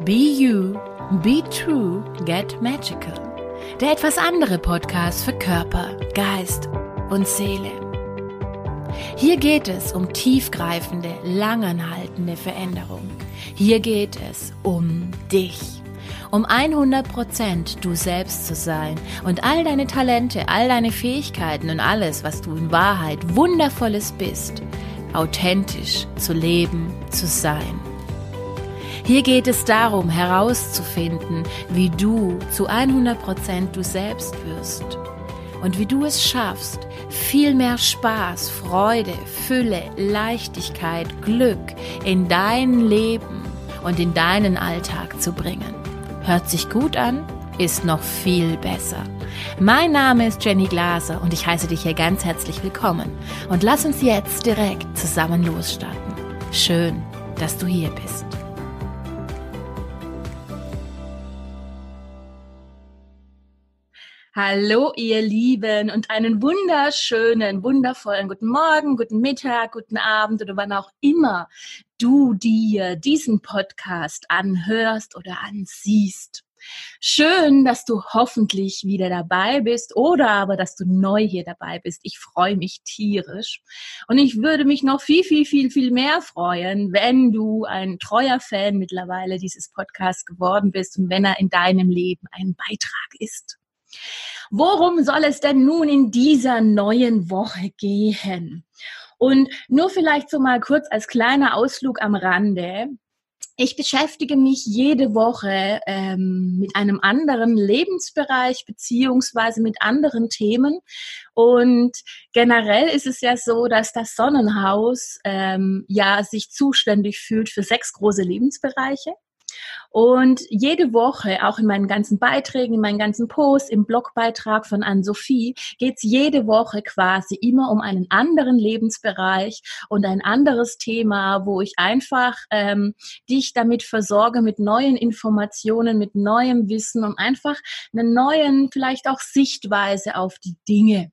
Be You, Be True, Get Magical. Der etwas andere Podcast für Körper, Geist und Seele. Hier geht es um tiefgreifende, langanhaltende Veränderung. Hier geht es um dich. Um 100% du selbst zu sein und all deine Talente, all deine Fähigkeiten und alles, was du in Wahrheit wundervolles bist, authentisch zu leben, zu sein. Hier geht es darum herauszufinden, wie du zu 100% du selbst wirst und wie du es schaffst, viel mehr Spaß, Freude, Fülle, Leichtigkeit, Glück in dein Leben und in deinen Alltag zu bringen. Hört sich gut an, ist noch viel besser. Mein Name ist Jenny Glaser und ich heiße dich hier ganz herzlich willkommen. Und lass uns jetzt direkt zusammen losstarten. Schön, dass du hier bist. Hallo, ihr Lieben, und einen wunderschönen, wundervollen guten Morgen, guten Mittag, guten Abend oder wann auch immer du dir diesen Podcast anhörst oder ansiehst. Schön, dass du hoffentlich wieder dabei bist oder aber, dass du neu hier dabei bist. Ich freue mich tierisch. Und ich würde mich noch viel, viel, viel, viel mehr freuen, wenn du ein treuer Fan mittlerweile dieses Podcasts geworden bist und wenn er in deinem Leben ein Beitrag ist. Worum soll es denn nun in dieser neuen Woche gehen? Und nur vielleicht so mal kurz als kleiner Ausflug am Rande. Ich beschäftige mich jede Woche ähm, mit einem anderen Lebensbereich beziehungsweise mit anderen Themen. Und generell ist es ja so, dass das Sonnenhaus ähm, ja sich zuständig fühlt für sechs große Lebensbereiche. Und jede Woche, auch in meinen ganzen Beiträgen, in meinen ganzen Posts, im Blogbeitrag von Anne-Sophie, geht es jede Woche quasi immer um einen anderen Lebensbereich und ein anderes Thema, wo ich einfach ähm, dich damit versorge mit neuen Informationen, mit neuem Wissen und einfach einer neuen, vielleicht auch Sichtweise auf die Dinge.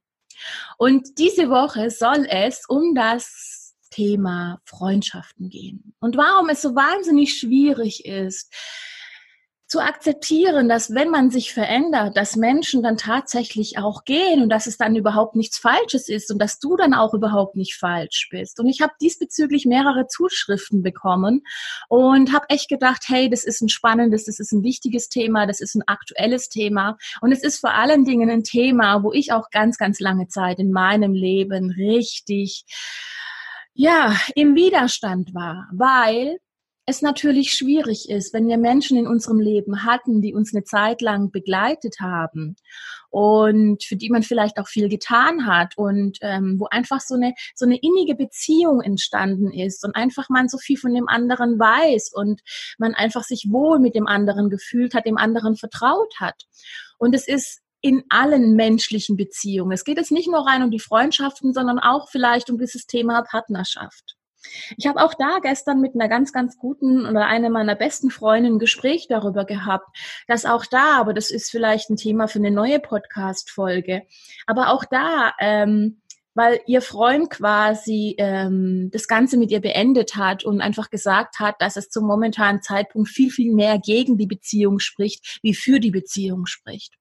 Und diese Woche soll es um das Thema Freundschaften gehen. Und warum es so wahnsinnig schwierig ist, zu akzeptieren, dass wenn man sich verändert, dass Menschen dann tatsächlich auch gehen und dass es dann überhaupt nichts Falsches ist und dass du dann auch überhaupt nicht falsch bist. Und ich habe diesbezüglich mehrere Zuschriften bekommen und habe echt gedacht, hey, das ist ein spannendes, das ist ein wichtiges Thema, das ist ein aktuelles Thema und es ist vor allen Dingen ein Thema, wo ich auch ganz, ganz lange Zeit in meinem Leben richtig ja, im Widerstand war, weil es natürlich schwierig ist, wenn wir Menschen in unserem Leben hatten, die uns eine Zeit lang begleitet haben und für die man vielleicht auch viel getan hat und ähm, wo einfach so eine so eine innige Beziehung entstanden ist und einfach man so viel von dem anderen weiß und man einfach sich wohl mit dem anderen gefühlt hat, dem anderen vertraut hat. Und es ist in allen menschlichen Beziehungen. Es geht jetzt nicht nur rein um die Freundschaften, sondern auch vielleicht um dieses Thema Partnerschaft. Ich habe auch da gestern mit einer ganz, ganz guten oder einer meiner besten Freundinnen ein Gespräch darüber gehabt, dass auch da, aber das ist vielleicht ein Thema für eine neue Podcast-Folge, aber auch da, ähm, weil ihr Freund quasi ähm, das Ganze mit ihr beendet hat und einfach gesagt hat, dass es zum momentanen Zeitpunkt viel, viel mehr gegen die Beziehung spricht, wie für die Beziehung spricht.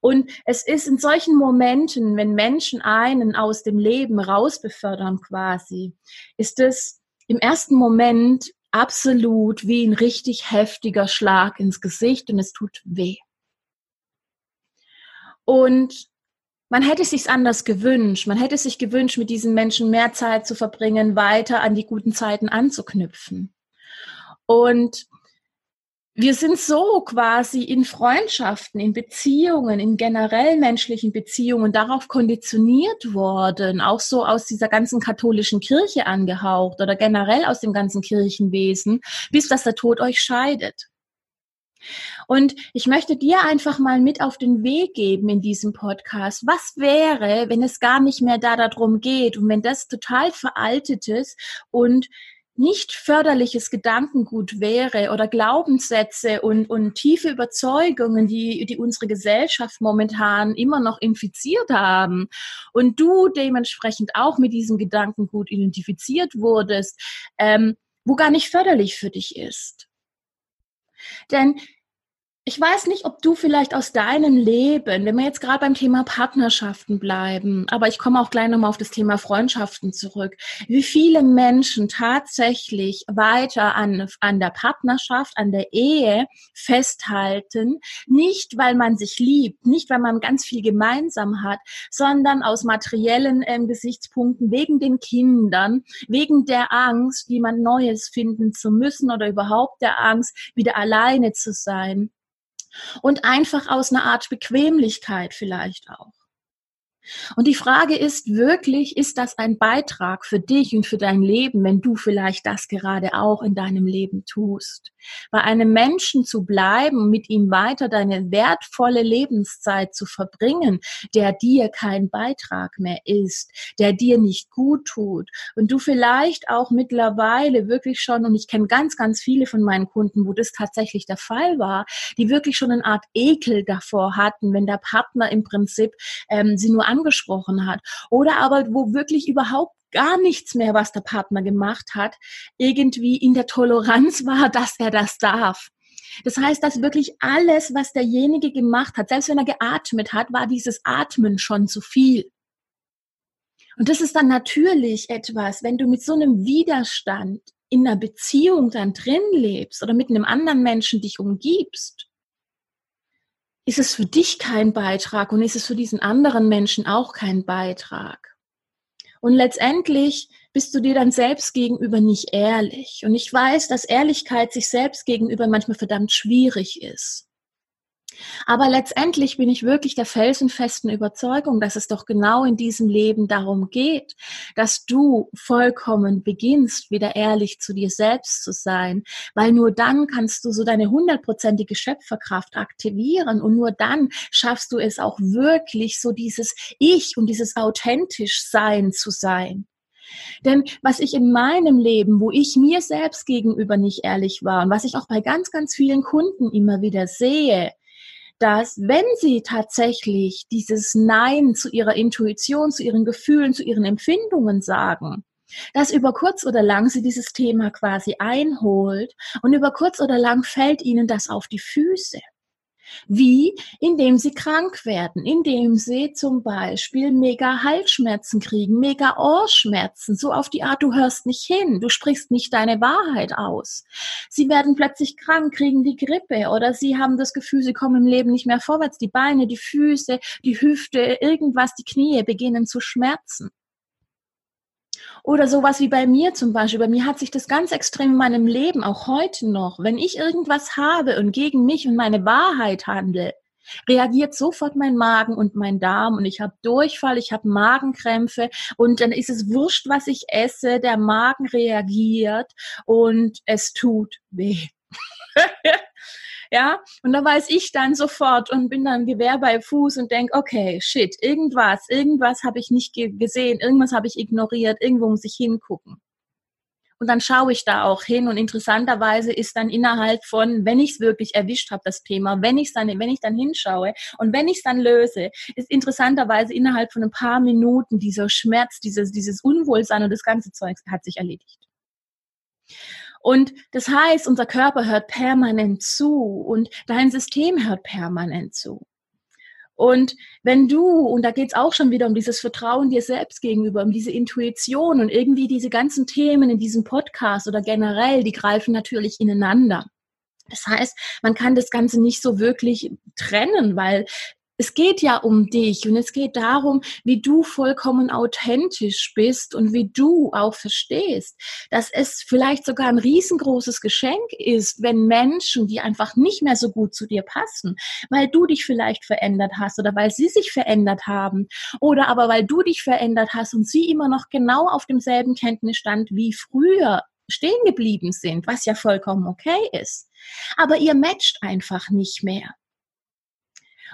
Und es ist in solchen Momenten, wenn Menschen einen aus dem Leben rausbefördern quasi, ist es im ersten Moment absolut wie ein richtig heftiger Schlag ins Gesicht und es tut weh. Und man hätte sich anders gewünscht. Man hätte sich gewünscht, mit diesen Menschen mehr Zeit zu verbringen, weiter an die guten Zeiten anzuknüpfen. Und wir sind so quasi in Freundschaften, in Beziehungen, in generell menschlichen Beziehungen darauf konditioniert worden, auch so aus dieser ganzen katholischen Kirche angehaucht oder generell aus dem ganzen Kirchenwesen, bis dass der Tod euch scheidet. Und ich möchte dir einfach mal mit auf den Weg geben in diesem Podcast. Was wäre, wenn es gar nicht mehr da darum geht und wenn das total veraltet ist und nicht förderliches Gedankengut wäre oder Glaubenssätze und, und tiefe Überzeugungen, die, die unsere Gesellschaft momentan immer noch infiziert haben und du dementsprechend auch mit diesem Gedankengut identifiziert wurdest, ähm, wo gar nicht förderlich für dich ist. Denn ich weiß nicht, ob du vielleicht aus deinem Leben, wenn wir jetzt gerade beim Thema Partnerschaften bleiben, aber ich komme auch gleich nochmal auf das Thema Freundschaften zurück, wie viele Menschen tatsächlich weiter an, an der Partnerschaft, an der Ehe festhalten, nicht weil man sich liebt, nicht weil man ganz viel gemeinsam hat, sondern aus materiellen äh, Gesichtspunkten, wegen den Kindern, wegen der Angst, jemand Neues finden zu müssen oder überhaupt der Angst, wieder alleine zu sein und einfach aus einer Art Bequemlichkeit vielleicht auch. Und die Frage ist wirklich, ist das ein Beitrag für dich und für dein Leben, wenn du vielleicht das gerade auch in deinem Leben tust? Bei einem Menschen zu bleiben, mit ihm weiter deine wertvolle Lebenszeit zu verbringen, der dir kein Beitrag mehr ist, der dir nicht gut tut und du vielleicht auch mittlerweile wirklich schon, und ich kenne ganz, ganz viele von meinen Kunden, wo das tatsächlich der Fall war, die wirklich schon eine Art Ekel davor hatten, wenn der Partner im Prinzip ähm, sie nur angesprochen hat. Oder aber wo wirklich überhaupt gar nichts mehr, was der Partner gemacht hat, irgendwie in der Toleranz war, dass er das darf. Das heißt, dass wirklich alles, was derjenige gemacht hat, selbst wenn er geatmet hat, war dieses Atmen schon zu viel. Und das ist dann natürlich etwas, wenn du mit so einem Widerstand in einer Beziehung dann drin lebst oder mit einem anderen Menschen dich umgibst, ist es für dich kein Beitrag und ist es für diesen anderen Menschen auch kein Beitrag. Und letztendlich bist du dir dann selbst gegenüber nicht ehrlich. Und ich weiß, dass Ehrlichkeit sich selbst gegenüber manchmal verdammt schwierig ist. Aber letztendlich bin ich wirklich der felsenfesten Überzeugung, dass es doch genau in diesem Leben darum geht, dass du vollkommen beginnst, wieder ehrlich zu dir selbst zu sein, weil nur dann kannst du so deine hundertprozentige Schöpferkraft aktivieren und nur dann schaffst du es auch wirklich so dieses Ich und dieses authentisch Sein zu sein. Denn was ich in meinem Leben, wo ich mir selbst gegenüber nicht ehrlich war und was ich auch bei ganz, ganz vielen Kunden immer wieder sehe, dass wenn sie tatsächlich dieses Nein zu ihrer Intuition, zu ihren Gefühlen, zu ihren Empfindungen sagen, dass über kurz oder lang sie dieses Thema quasi einholt und über kurz oder lang fällt ihnen das auf die Füße. Wie? Indem sie krank werden, indem sie zum Beispiel mega Halsschmerzen kriegen, mega Ohrschmerzen, so auf die Art, du hörst nicht hin, du sprichst nicht deine Wahrheit aus. Sie werden plötzlich krank, kriegen die Grippe oder sie haben das Gefühl, sie kommen im Leben nicht mehr vorwärts, die Beine, die Füße, die Hüfte, irgendwas, die Knie beginnen zu schmerzen. Oder sowas wie bei mir zum Beispiel. Bei mir hat sich das ganz extrem in meinem Leben, auch heute noch, wenn ich irgendwas habe und gegen mich und meine Wahrheit handle, reagiert sofort mein Magen und mein Darm und ich habe Durchfall, ich habe Magenkrämpfe und dann ist es wurscht, was ich esse, der Magen reagiert und es tut weh. ja, und da weiß ich dann sofort und bin dann Gewehr bei Fuß und denk, okay, shit, irgendwas, irgendwas habe ich nicht gesehen, irgendwas habe ich ignoriert, irgendwo muss ich hingucken. Und dann schaue ich da auch hin und interessanterweise ist dann innerhalb von, wenn ich es wirklich erwischt habe, das Thema, wenn ich dann, wenn ich dann hinschaue und wenn ich es dann löse, ist interessanterweise innerhalb von ein paar Minuten dieser Schmerz, dieses, dieses Unwohlsein und das ganze Zeug hat sich erledigt. Und das heißt, unser Körper hört permanent zu und dein System hört permanent zu. Und wenn du, und da geht's auch schon wieder um dieses Vertrauen dir selbst gegenüber, um diese Intuition und irgendwie diese ganzen Themen in diesem Podcast oder generell, die greifen natürlich ineinander. Das heißt, man kann das Ganze nicht so wirklich trennen, weil es geht ja um dich und es geht darum, wie du vollkommen authentisch bist und wie du auch verstehst, dass es vielleicht sogar ein riesengroßes Geschenk ist, wenn Menschen, die einfach nicht mehr so gut zu dir passen, weil du dich vielleicht verändert hast oder weil sie sich verändert haben oder aber weil du dich verändert hast und sie immer noch genau auf demselben Kenntnisstand wie früher stehen geblieben sind, was ja vollkommen okay ist. Aber ihr matcht einfach nicht mehr.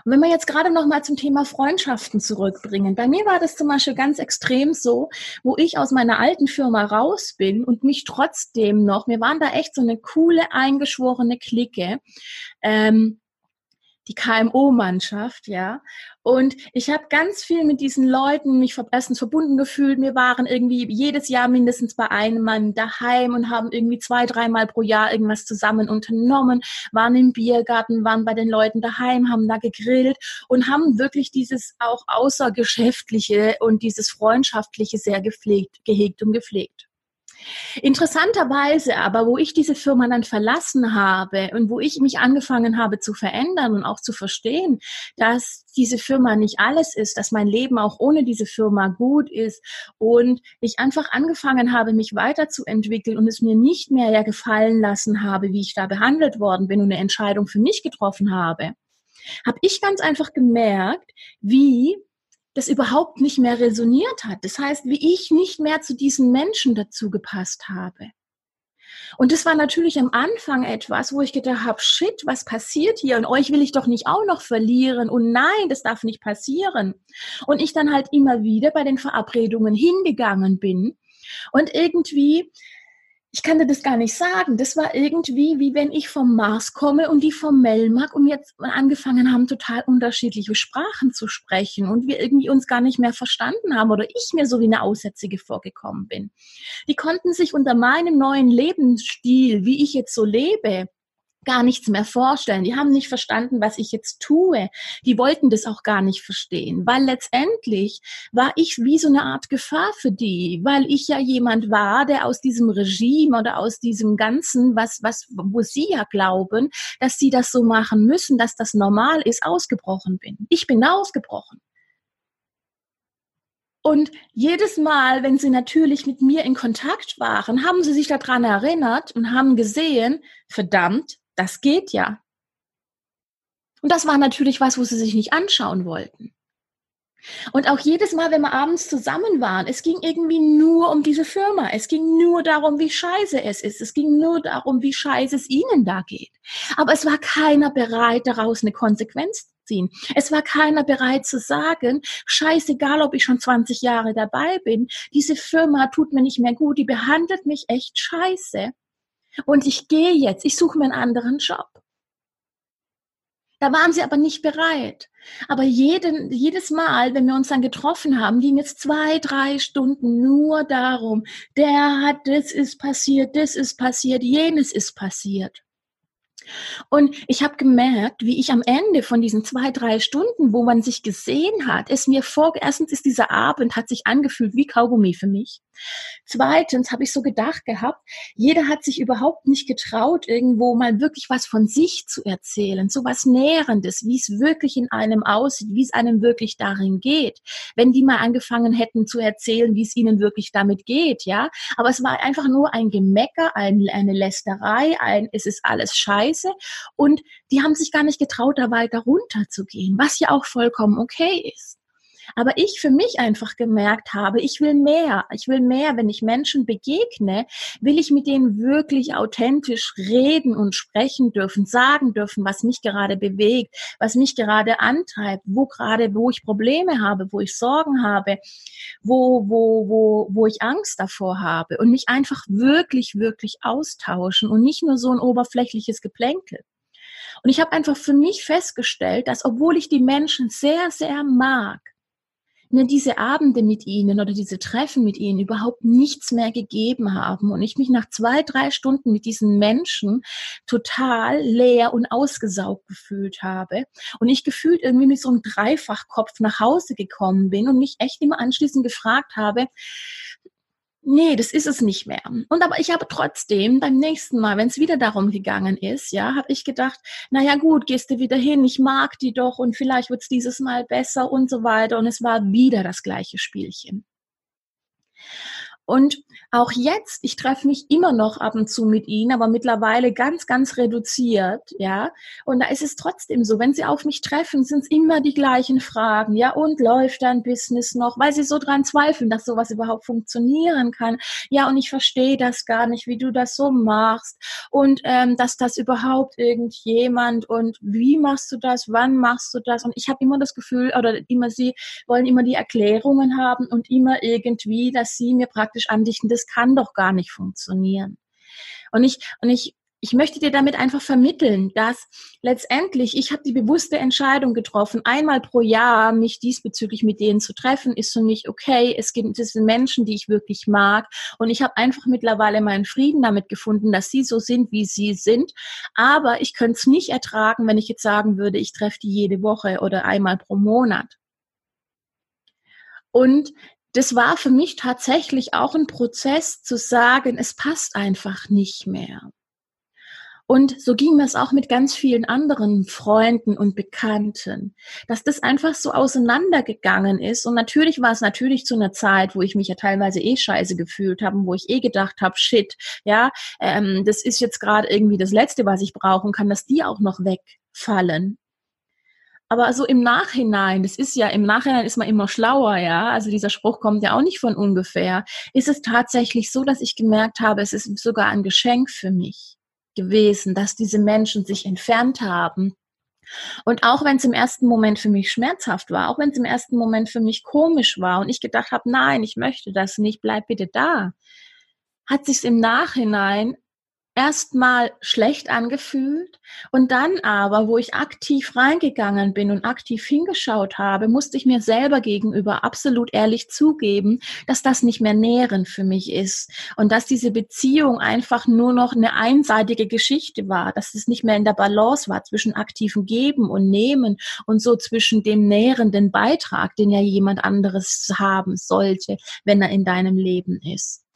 Und wenn wir jetzt gerade noch mal zum Thema Freundschaften zurückbringen, bei mir war das zum Beispiel ganz extrem so, wo ich aus meiner alten Firma raus bin und mich trotzdem noch, wir waren da echt so eine coole eingeschworene Clique. Ähm, die KMO-Mannschaft, ja. Und ich habe ganz viel mit diesen Leuten mich erstens verbunden gefühlt. Wir waren irgendwie jedes Jahr mindestens bei einem Mann daheim und haben irgendwie zwei, dreimal pro Jahr irgendwas zusammen unternommen, waren im Biergarten, waren bei den Leuten daheim, haben da gegrillt und haben wirklich dieses auch außergeschäftliche und dieses freundschaftliche sehr gepflegt, gehegt und gepflegt. Interessanterweise aber, wo ich diese Firma dann verlassen habe und wo ich mich angefangen habe zu verändern und auch zu verstehen, dass diese Firma nicht alles ist, dass mein Leben auch ohne diese Firma gut ist und ich einfach angefangen habe, mich weiterzuentwickeln und es mir nicht mehr ja gefallen lassen habe, wie ich da behandelt worden bin und eine Entscheidung für mich getroffen habe, habe ich ganz einfach gemerkt, wie das überhaupt nicht mehr resoniert hat. Das heißt, wie ich nicht mehr zu diesen Menschen dazu gepasst habe. Und das war natürlich am Anfang etwas, wo ich gedacht habe, shit, was passiert hier? Und euch will ich doch nicht auch noch verlieren. Und nein, das darf nicht passieren. Und ich dann halt immer wieder bei den Verabredungen hingegangen bin und irgendwie ich kann dir das gar nicht sagen. Das war irgendwie, wie wenn ich vom Mars komme und die vom Melmark und jetzt angefangen haben, total unterschiedliche Sprachen zu sprechen und wir irgendwie uns gar nicht mehr verstanden haben oder ich mir so wie eine Aussätzige vorgekommen bin. Die konnten sich unter meinem neuen Lebensstil, wie ich jetzt so lebe, gar nichts mehr vorstellen. Die haben nicht verstanden, was ich jetzt tue. Die wollten das auch gar nicht verstehen, weil letztendlich war ich wie so eine Art Gefahr für die, weil ich ja jemand war, der aus diesem Regime oder aus diesem Ganzen, was, was, wo sie ja glauben, dass sie das so machen müssen, dass das normal ist, ausgebrochen bin. Ich bin ausgebrochen. Und jedes Mal, wenn sie natürlich mit mir in Kontakt waren, haben sie sich daran erinnert und haben gesehen, verdammt, das geht ja. Und das war natürlich was, wo sie sich nicht anschauen wollten. Und auch jedes Mal, wenn wir abends zusammen waren, es ging irgendwie nur um diese Firma. Es ging nur darum, wie scheiße es ist. Es ging nur darum, wie scheiße es ihnen da geht. Aber es war keiner bereit, daraus eine Konsequenz zu ziehen. Es war keiner bereit zu sagen, scheißegal, ob ich schon 20 Jahre dabei bin, diese Firma tut mir nicht mehr gut, die behandelt mich echt scheiße. Und ich gehe jetzt, ich suche mir einen anderen Job. Da waren sie aber nicht bereit. Aber jeden, jedes Mal, wenn wir uns dann getroffen haben, ging es zwei, drei Stunden nur darum, der hat, das ist passiert, das ist passiert, jenes ist passiert. Und ich habe gemerkt, wie ich am Ende von diesen zwei, drei Stunden, wo man sich gesehen hat, es mir vor, erstens ist dieser Abend, hat sich angefühlt wie Kaugummi für mich. Zweitens habe ich so gedacht gehabt, jeder hat sich überhaupt nicht getraut, irgendwo mal wirklich was von sich zu erzählen, so was Nährendes, wie es wirklich in einem aussieht, wie es einem wirklich darin geht. Wenn die mal angefangen hätten zu erzählen, wie es ihnen wirklich damit geht, ja. Aber es war einfach nur ein Gemecker, ein, eine Lästerei, ein, es ist alles scheiße. Und die haben sich gar nicht getraut, da weiter runterzugehen, was ja auch vollkommen okay ist. Aber ich für mich einfach gemerkt habe, ich will mehr. Ich will mehr. Wenn ich Menschen begegne, will ich mit denen wirklich authentisch reden und sprechen dürfen, sagen dürfen, was mich gerade bewegt, was mich gerade antreibt, wo gerade, wo ich Probleme habe, wo ich Sorgen habe, wo, wo, wo, wo ich Angst davor habe und mich einfach wirklich, wirklich austauschen und nicht nur so ein oberflächliches Geplänkel. Und ich habe einfach für mich festgestellt, dass obwohl ich die Menschen sehr, sehr mag, mir diese Abende mit ihnen oder diese Treffen mit ihnen überhaupt nichts mehr gegeben haben und ich mich nach zwei, drei Stunden mit diesen Menschen total leer und ausgesaugt gefühlt habe und ich gefühlt irgendwie mit so einem Dreifachkopf nach Hause gekommen bin und mich echt immer anschließend gefragt habe, nee, das ist es nicht mehr. Und aber ich habe trotzdem beim nächsten Mal, wenn es wieder darum gegangen ist, ja, habe ich gedacht, naja gut, gehst du wieder hin, ich mag die doch und vielleicht wird es dieses Mal besser und so weiter. Und es war wieder das gleiche Spielchen. Und auch jetzt, ich treffe mich immer noch ab und zu mit ihnen, aber mittlerweile ganz, ganz reduziert, ja. Und da ist es trotzdem so, wenn sie auf mich treffen, sind es immer die gleichen Fragen, ja. Und läuft dein Business noch? Weil sie so dran zweifeln, dass sowas überhaupt funktionieren kann. Ja, und ich verstehe das gar nicht, wie du das so machst und ähm, dass das überhaupt irgendjemand und wie machst du das? Wann machst du das? Und ich habe immer das Gefühl oder immer sie wollen immer die Erklärungen haben und immer irgendwie, dass sie mir praktisch praktisch andichten, das kann doch gar nicht funktionieren. Und ich, und ich ich möchte dir damit einfach vermitteln, dass letztendlich ich habe die bewusste Entscheidung getroffen, einmal pro Jahr mich diesbezüglich mit denen zu treffen, ist für mich okay. Es gibt diese Menschen, die ich wirklich mag und ich habe einfach mittlerweile meinen Frieden damit gefunden, dass sie so sind, wie sie sind. Aber ich könnte es nicht ertragen, wenn ich jetzt sagen würde, ich treffe die jede Woche oder einmal pro Monat. Und das war für mich tatsächlich auch ein Prozess zu sagen, es passt einfach nicht mehr. Und so ging es auch mit ganz vielen anderen Freunden und Bekannten, dass das einfach so auseinandergegangen ist. Und natürlich war es natürlich zu einer Zeit, wo ich mich ja teilweise eh scheiße gefühlt habe, wo ich eh gedacht habe, shit, ja, ähm, das ist jetzt gerade irgendwie das Letzte, was ich brauchen kann, dass die auch noch wegfallen. Aber so im Nachhinein, das ist ja, im Nachhinein ist man immer schlauer, ja. Also dieser Spruch kommt ja auch nicht von ungefähr. Ist es tatsächlich so, dass ich gemerkt habe, es ist sogar ein Geschenk für mich gewesen, dass diese Menschen sich entfernt haben. Und auch wenn es im ersten Moment für mich schmerzhaft war, auch wenn es im ersten Moment für mich komisch war und ich gedacht habe, nein, ich möchte das nicht, bleib bitte da, hat sich im Nachhinein erstmal schlecht angefühlt und dann aber, wo ich aktiv reingegangen bin und aktiv hingeschaut habe, musste ich mir selber gegenüber absolut ehrlich zugeben, dass das nicht mehr nährend für mich ist und dass diese Beziehung einfach nur noch eine einseitige Geschichte war, dass es nicht mehr in der Balance war zwischen aktivem Geben und Nehmen und so zwischen dem nährenden Beitrag, den ja jemand anderes haben sollte, wenn er in deinem Leben ist.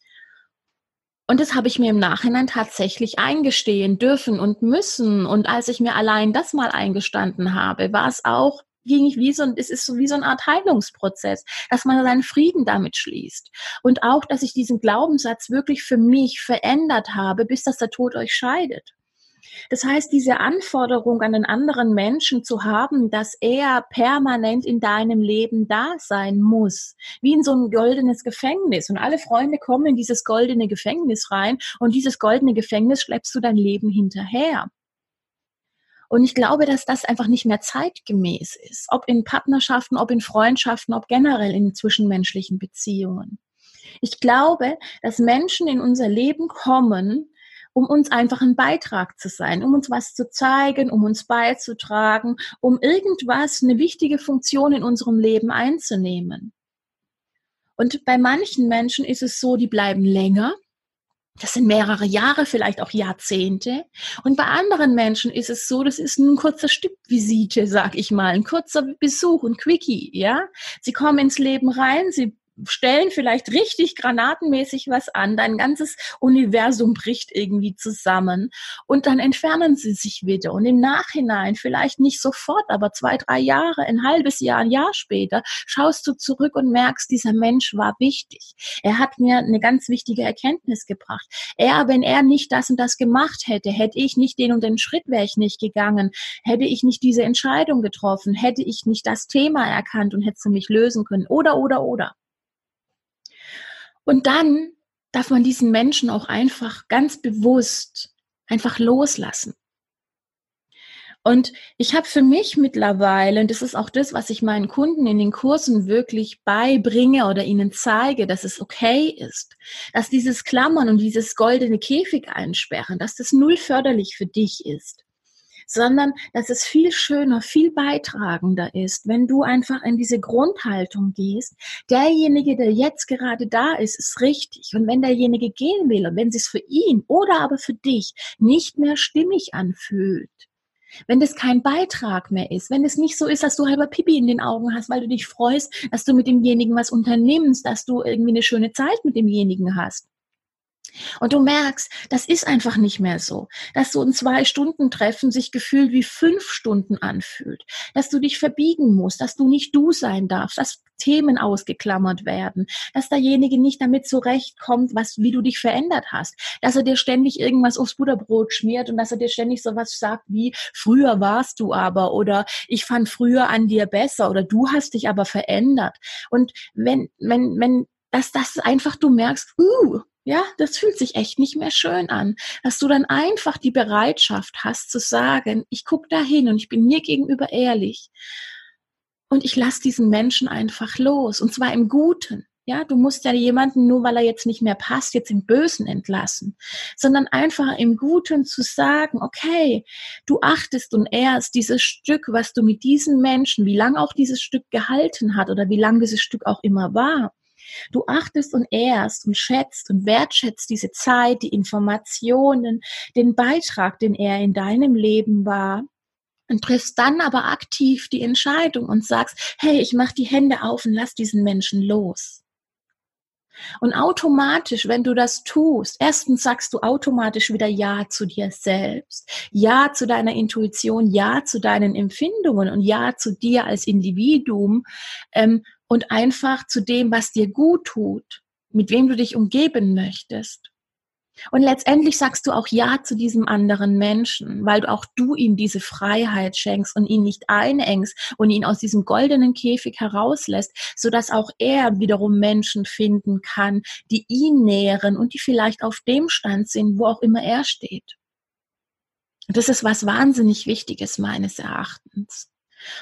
Und das habe ich mir im Nachhinein tatsächlich eingestehen dürfen und müssen. Und als ich mir allein das mal eingestanden habe, war es auch ging ich wie so es ist so wie so eine Art Heilungsprozess, dass man seinen Frieden damit schließt. Und auch, dass ich diesen Glaubenssatz wirklich für mich verändert habe, bis dass der Tod euch scheidet. Das heißt, diese Anforderung an den anderen Menschen zu haben, dass er permanent in deinem Leben da sein muss, wie in so ein goldenes Gefängnis. Und alle Freunde kommen in dieses goldene Gefängnis rein und dieses goldene Gefängnis schleppst du dein Leben hinterher. Und ich glaube, dass das einfach nicht mehr zeitgemäß ist, ob in Partnerschaften, ob in Freundschaften, ob generell in zwischenmenschlichen Beziehungen. Ich glaube, dass Menschen in unser Leben kommen, um uns einfach ein Beitrag zu sein, um uns was zu zeigen, um uns beizutragen, um irgendwas, eine wichtige Funktion in unserem Leben einzunehmen. Und bei manchen Menschen ist es so, die bleiben länger. Das sind mehrere Jahre, vielleicht auch Jahrzehnte. Und bei anderen Menschen ist es so, das ist ein kurzer Stippvisite, sag ich mal, ein kurzer Besuch, ein Quickie, ja. Sie kommen ins Leben rein, sie stellen vielleicht richtig granatenmäßig was an, dein ganzes Universum bricht irgendwie zusammen und dann entfernen sie sich wieder und im Nachhinein, vielleicht nicht sofort, aber zwei, drei Jahre, ein halbes Jahr, ein Jahr später, schaust du zurück und merkst, dieser Mensch war wichtig. Er hat mir eine ganz wichtige Erkenntnis gebracht. Er, wenn er nicht das und das gemacht hätte, hätte ich nicht den und den Schritt wäre ich nicht gegangen, hätte ich nicht diese Entscheidung getroffen, hätte ich nicht das Thema erkannt und hätte mich lösen können oder, oder, oder. Und dann darf man diesen Menschen auch einfach ganz bewusst einfach loslassen. Und ich habe für mich mittlerweile, und das ist auch das, was ich meinen Kunden in den Kursen wirklich beibringe oder ihnen zeige, dass es okay ist, dass dieses Klammern und dieses goldene Käfig einsperren, dass das null förderlich für dich ist sondern dass es viel schöner, viel beitragender ist, wenn du einfach in diese Grundhaltung gehst. Derjenige, der jetzt gerade da ist, ist richtig. Und wenn derjenige gehen will und wenn es für ihn oder aber für dich nicht mehr stimmig anfühlt, wenn das kein Beitrag mehr ist, wenn es nicht so ist, dass du halber Pipi in den Augen hast, weil du dich freust, dass du mit demjenigen was unternimmst, dass du irgendwie eine schöne Zeit mit demjenigen hast, und du merkst, das ist einfach nicht mehr so, dass so ein Zwei-Stunden-Treffen sich gefühlt wie fünf Stunden anfühlt, dass du dich verbiegen musst, dass du nicht du sein darfst, dass Themen ausgeklammert werden, dass derjenige nicht damit zurechtkommt, was, wie du dich verändert hast, dass er dir ständig irgendwas aufs Butterbrot schmiert und dass er dir ständig sowas sagt wie, früher warst du aber oder ich fand früher an dir besser oder du hast dich aber verändert. Und wenn, wenn, wenn, dass das einfach du merkst, uh, ja, das fühlt sich echt nicht mehr schön an, dass du dann einfach die Bereitschaft hast zu sagen, ich gucke da hin und ich bin mir gegenüber ehrlich und ich lasse diesen Menschen einfach los und zwar im Guten. Ja, du musst ja jemanden nur, weil er jetzt nicht mehr passt, jetzt im Bösen entlassen, sondern einfach im Guten zu sagen, okay, du achtest und ehrst dieses Stück, was du mit diesen Menschen, wie lange auch dieses Stück gehalten hat oder wie lang dieses Stück auch immer war. Du achtest und ehrst und schätzt und wertschätzt diese Zeit, die Informationen, den Beitrag, den er in deinem Leben war und triffst dann aber aktiv die Entscheidung und sagst, hey, ich mach die Hände auf und lass diesen Menschen los. Und automatisch, wenn du das tust, erstens sagst du automatisch wieder Ja zu dir selbst, Ja zu deiner Intuition, Ja zu deinen Empfindungen und Ja zu dir als Individuum ähm, und einfach zu dem, was dir gut tut, mit wem du dich umgeben möchtest. Und letztendlich sagst du auch Ja zu diesem anderen Menschen, weil auch du ihm diese Freiheit schenkst und ihn nicht einengst und ihn aus diesem goldenen Käfig herauslässt, sodass auch er wiederum Menschen finden kann, die ihn nähren und die vielleicht auf dem Stand sind, wo auch immer er steht. Das ist was wahnsinnig Wichtiges meines Erachtens.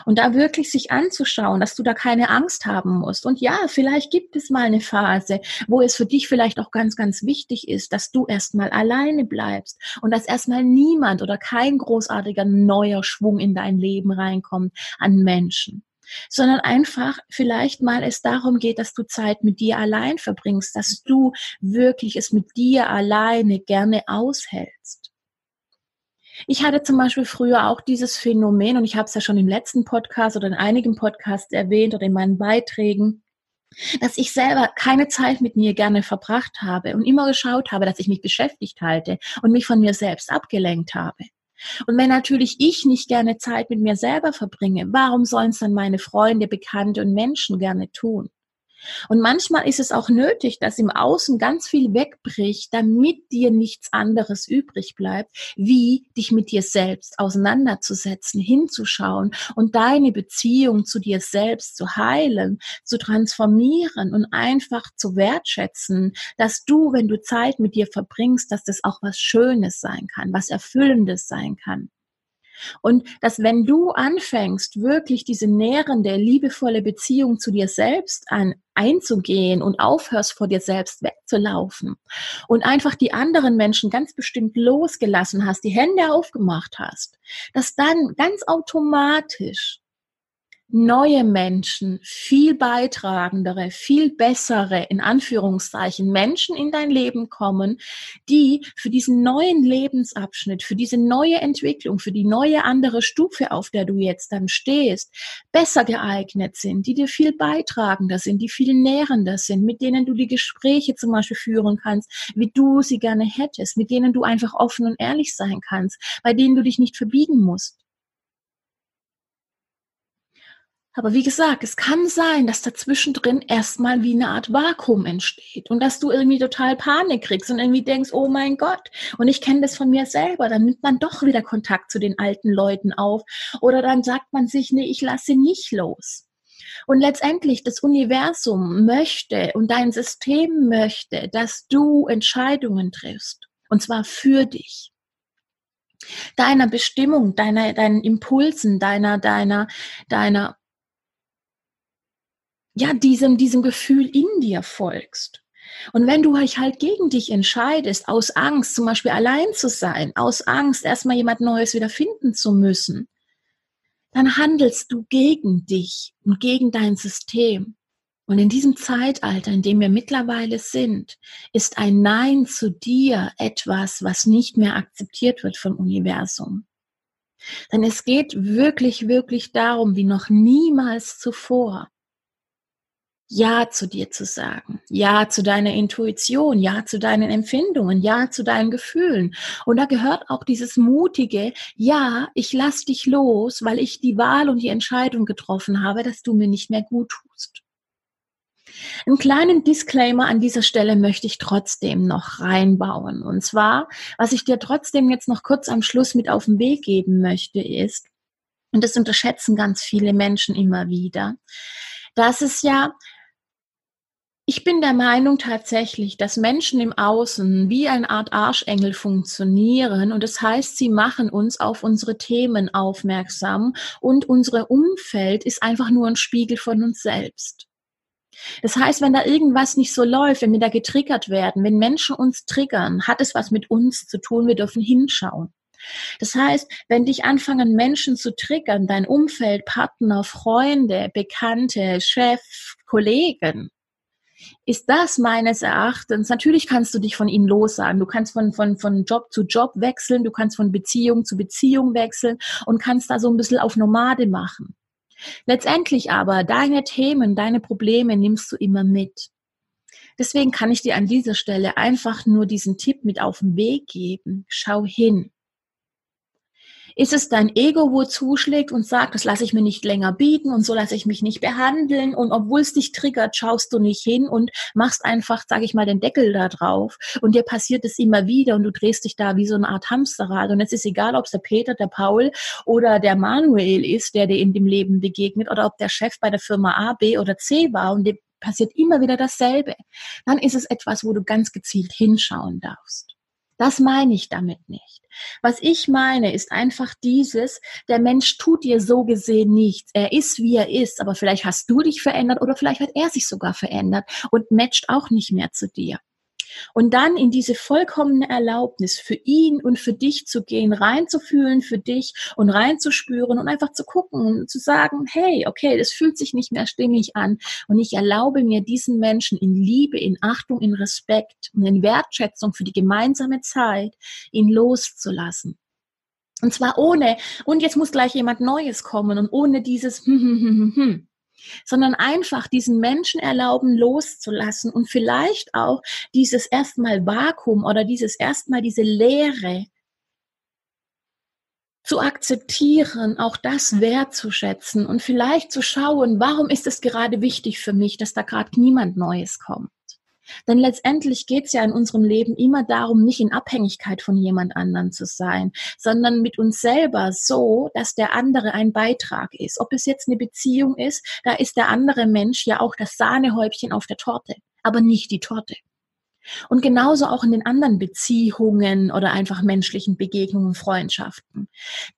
Und da wirklich sich anzuschauen, dass du da keine Angst haben musst. Und ja, vielleicht gibt es mal eine Phase, wo es für dich vielleicht auch ganz, ganz wichtig ist, dass du erstmal alleine bleibst und dass erstmal niemand oder kein großartiger neuer Schwung in dein Leben reinkommt an Menschen sondern einfach vielleicht mal es darum geht, dass du Zeit mit dir allein verbringst, dass du wirklich es mit dir alleine gerne aushältst. Ich hatte zum Beispiel früher auch dieses Phänomen, und ich habe es ja schon im letzten Podcast oder in einigen Podcasts erwähnt oder in meinen Beiträgen, dass ich selber keine Zeit mit mir gerne verbracht habe und immer geschaut habe, dass ich mich beschäftigt halte und mich von mir selbst abgelenkt habe. Und wenn natürlich ich nicht gerne Zeit mit mir selber verbringe, warum sollen es dann meine Freunde, Bekannte und Menschen gerne tun? Und manchmal ist es auch nötig, dass im Außen ganz viel wegbricht, damit dir nichts anderes übrig bleibt, wie dich mit dir selbst auseinanderzusetzen, hinzuschauen und deine Beziehung zu dir selbst zu heilen, zu transformieren und einfach zu wertschätzen, dass du, wenn du Zeit mit dir verbringst, dass das auch was Schönes sein kann, was Erfüllendes sein kann. Und dass wenn du anfängst, wirklich diese nährende, liebevolle Beziehung zu dir selbst an, einzugehen und aufhörst, vor dir selbst wegzulaufen und einfach die anderen Menschen ganz bestimmt losgelassen hast, die Hände aufgemacht hast, dass dann ganz automatisch neue Menschen, viel beitragendere, viel bessere, in Anführungszeichen, Menschen in dein Leben kommen, die für diesen neuen Lebensabschnitt, für diese neue Entwicklung, für die neue andere Stufe, auf der du jetzt dann stehst, besser geeignet sind, die dir viel beitragender sind, die viel nährender sind, mit denen du die Gespräche zum Beispiel führen kannst, wie du sie gerne hättest, mit denen du einfach offen und ehrlich sein kannst, bei denen du dich nicht verbiegen musst. Aber wie gesagt, es kann sein, dass dazwischen drin erstmal wie eine Art Vakuum entsteht und dass du irgendwie total Panik kriegst und irgendwie denkst, oh mein Gott. Und ich kenne das von mir selber. Dann nimmt man doch wieder Kontakt zu den alten Leuten auf oder dann sagt man sich, nee, ich lasse nicht los. Und letztendlich das Universum möchte und dein System möchte, dass du Entscheidungen triffst. Und zwar für dich deiner Bestimmung, deiner, deinen Impulsen, deiner, deiner, deiner ja, diesem, diesem Gefühl in dir folgst. Und wenn du dich halt gegen dich entscheidest, aus Angst, zum Beispiel allein zu sein, aus Angst, erstmal jemand Neues wieder finden zu müssen, dann handelst du gegen dich und gegen dein System. Und in diesem Zeitalter, in dem wir mittlerweile sind, ist ein Nein zu dir etwas, was nicht mehr akzeptiert wird vom Universum. Denn es geht wirklich, wirklich darum, wie noch niemals zuvor, ja zu dir zu sagen, Ja zu deiner Intuition, Ja zu deinen Empfindungen, Ja zu deinen Gefühlen. Und da gehört auch dieses mutige, ja, ich lass dich los, weil ich die Wahl und die Entscheidung getroffen habe, dass du mir nicht mehr gut tust. Einen kleinen Disclaimer an dieser Stelle möchte ich trotzdem noch reinbauen. Und zwar, was ich dir trotzdem jetzt noch kurz am Schluss mit auf den Weg geben möchte, ist, und das unterschätzen ganz viele Menschen immer wieder, dass es ja ich bin der Meinung tatsächlich, dass Menschen im Außen wie eine Art Arschengel funktionieren und das heißt, sie machen uns auf unsere Themen aufmerksam und unser Umfeld ist einfach nur ein Spiegel von uns selbst. Das heißt, wenn da irgendwas nicht so läuft, wenn wir da getriggert werden, wenn Menschen uns triggern, hat es was mit uns zu tun. Wir dürfen hinschauen. Das heißt, wenn dich anfangen Menschen zu triggern, dein Umfeld, Partner, Freunde, Bekannte, Chef, Kollegen, ist das meines Erachtens, natürlich kannst du dich von ihm lossagen, du kannst von, von, von Job zu Job wechseln, du kannst von Beziehung zu Beziehung wechseln und kannst da so ein bisschen auf Nomade machen. Letztendlich aber, deine Themen, deine Probleme nimmst du immer mit. Deswegen kann ich dir an dieser Stelle einfach nur diesen Tipp mit auf den Weg geben. Schau hin. Ist es dein Ego, wo zuschlägt und sagt, das lasse ich mir nicht länger bieten und so lasse ich mich nicht behandeln und obwohl es dich triggert, schaust du nicht hin und machst einfach, sage ich mal, den Deckel da drauf und dir passiert es immer wieder und du drehst dich da wie so eine Art Hamsterrad und es ist egal, ob es der Peter, der Paul oder der Manuel ist, der dir in dem Leben begegnet oder ob der Chef bei der Firma A, B oder C war und dir passiert immer wieder dasselbe. Dann ist es etwas, wo du ganz gezielt hinschauen darfst. Das meine ich damit nicht. Was ich meine, ist einfach dieses, der Mensch tut dir so gesehen nichts. Er ist, wie er ist, aber vielleicht hast du dich verändert oder vielleicht hat er sich sogar verändert und matcht auch nicht mehr zu dir. Und dann in diese vollkommene Erlaubnis für ihn und für dich zu gehen, reinzufühlen für dich und reinzuspüren und einfach zu gucken und zu sagen, hey, okay, das fühlt sich nicht mehr stimmig an und ich erlaube mir diesen Menschen in Liebe, in Achtung, in Respekt und in Wertschätzung für die gemeinsame Zeit, ihn loszulassen. Und zwar ohne, und jetzt muss gleich jemand Neues kommen und ohne dieses, hm, hm, hm, hm, hm sondern einfach diesen Menschen erlauben, loszulassen und vielleicht auch dieses erstmal Vakuum oder dieses erstmal diese Leere zu akzeptieren, auch das wertzuschätzen und vielleicht zu schauen, warum ist es gerade wichtig für mich, dass da gerade niemand Neues kommt. Denn letztendlich geht es ja in unserem Leben immer darum, nicht in Abhängigkeit von jemand anderen zu sein, sondern mit uns selber so, dass der andere ein Beitrag ist. Ob es jetzt eine Beziehung ist, da ist der andere Mensch ja auch das Sahnehäubchen auf der Torte, aber nicht die Torte. Und genauso auch in den anderen Beziehungen oder einfach menschlichen Begegnungen, Freundschaften.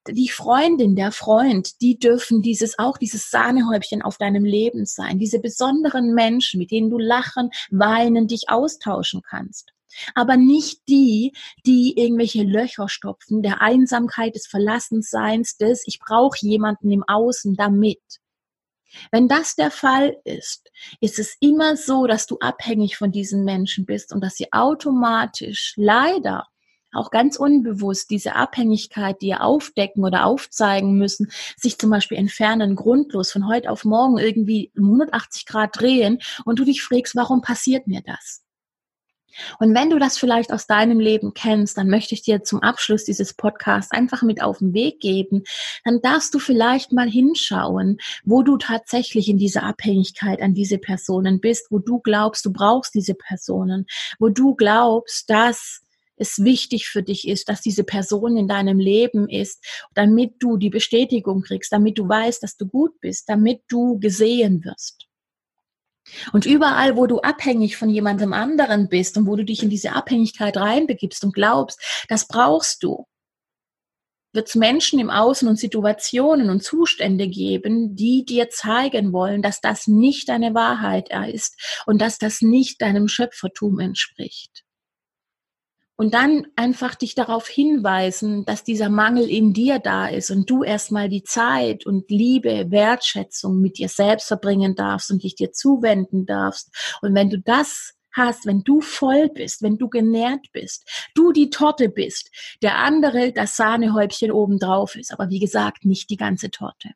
Die Freundin, der Freund, die dürfen dieses auch dieses Sahnehäubchen auf deinem Leben sein. Diese besonderen Menschen, mit denen du lachen, weinen, dich austauschen kannst. Aber nicht die, die irgendwelche Löcher stopfen, der Einsamkeit, des Verlassenseins, des Ich brauche jemanden im Außen damit. Wenn das der Fall ist, ist es immer so, dass du abhängig von diesen Menschen bist und dass sie automatisch leider auch ganz unbewusst diese Abhängigkeit, die ihr aufdecken oder aufzeigen müssen, sich zum Beispiel entfernen, grundlos von heute auf morgen irgendwie 180 Grad drehen und du dich fragst, warum passiert mir das? Und wenn du das vielleicht aus deinem Leben kennst, dann möchte ich dir zum Abschluss dieses Podcasts einfach mit auf den Weg geben. Dann darfst du vielleicht mal hinschauen, wo du tatsächlich in dieser Abhängigkeit an diese Personen bist, wo du glaubst, du brauchst diese Personen, wo du glaubst, dass es wichtig für dich ist, dass diese Person in deinem Leben ist, damit du die Bestätigung kriegst, damit du weißt, dass du gut bist, damit du gesehen wirst. Und überall, wo du abhängig von jemandem anderen bist und wo du dich in diese Abhängigkeit reinbegibst und glaubst, das brauchst du, wird es Menschen im Außen und Situationen und Zustände geben, die dir zeigen wollen, dass das nicht deine Wahrheit ist und dass das nicht deinem Schöpfertum entspricht. Und dann einfach dich darauf hinweisen, dass dieser Mangel in dir da ist und du erstmal die Zeit und Liebe, Wertschätzung mit dir selbst verbringen darfst und dich dir zuwenden darfst. Und wenn du das hast, wenn du voll bist, wenn du genährt bist, du die Torte bist, der andere das Sahnehäubchen oben drauf ist, aber wie gesagt, nicht die ganze Torte.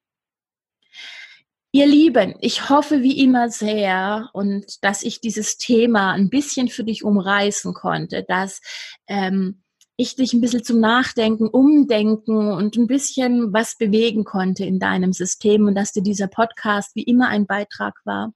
Ihr Lieben, ich hoffe wie immer sehr und dass ich dieses Thema ein bisschen für dich umreißen konnte, dass ähm, ich dich ein bisschen zum Nachdenken, Umdenken und ein bisschen was bewegen konnte in deinem System und dass dir dieser Podcast wie immer ein Beitrag war.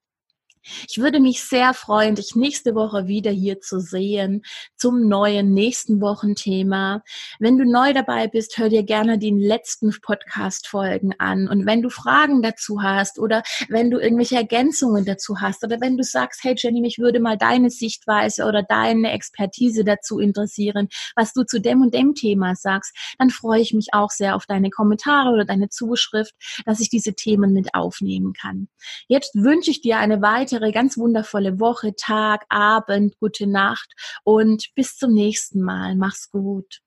Ich würde mich sehr freuen, dich nächste Woche wieder hier zu sehen zum neuen nächsten Wochenthema. Wenn du neu dabei bist, hör dir gerne die letzten Podcast-Folgen an. Und wenn du Fragen dazu hast oder wenn du irgendwelche Ergänzungen dazu hast oder wenn du sagst, hey Jenny, mich würde mal deine Sichtweise oder deine Expertise dazu interessieren, was du zu dem und dem Thema sagst, dann freue ich mich auch sehr auf deine Kommentare oder deine Zuschrift, dass ich diese Themen mit aufnehmen kann. Jetzt wünsche ich dir eine weitere weitere ganz wundervolle Woche, Tag, Abend, gute Nacht und bis zum nächsten Mal. Mach's gut.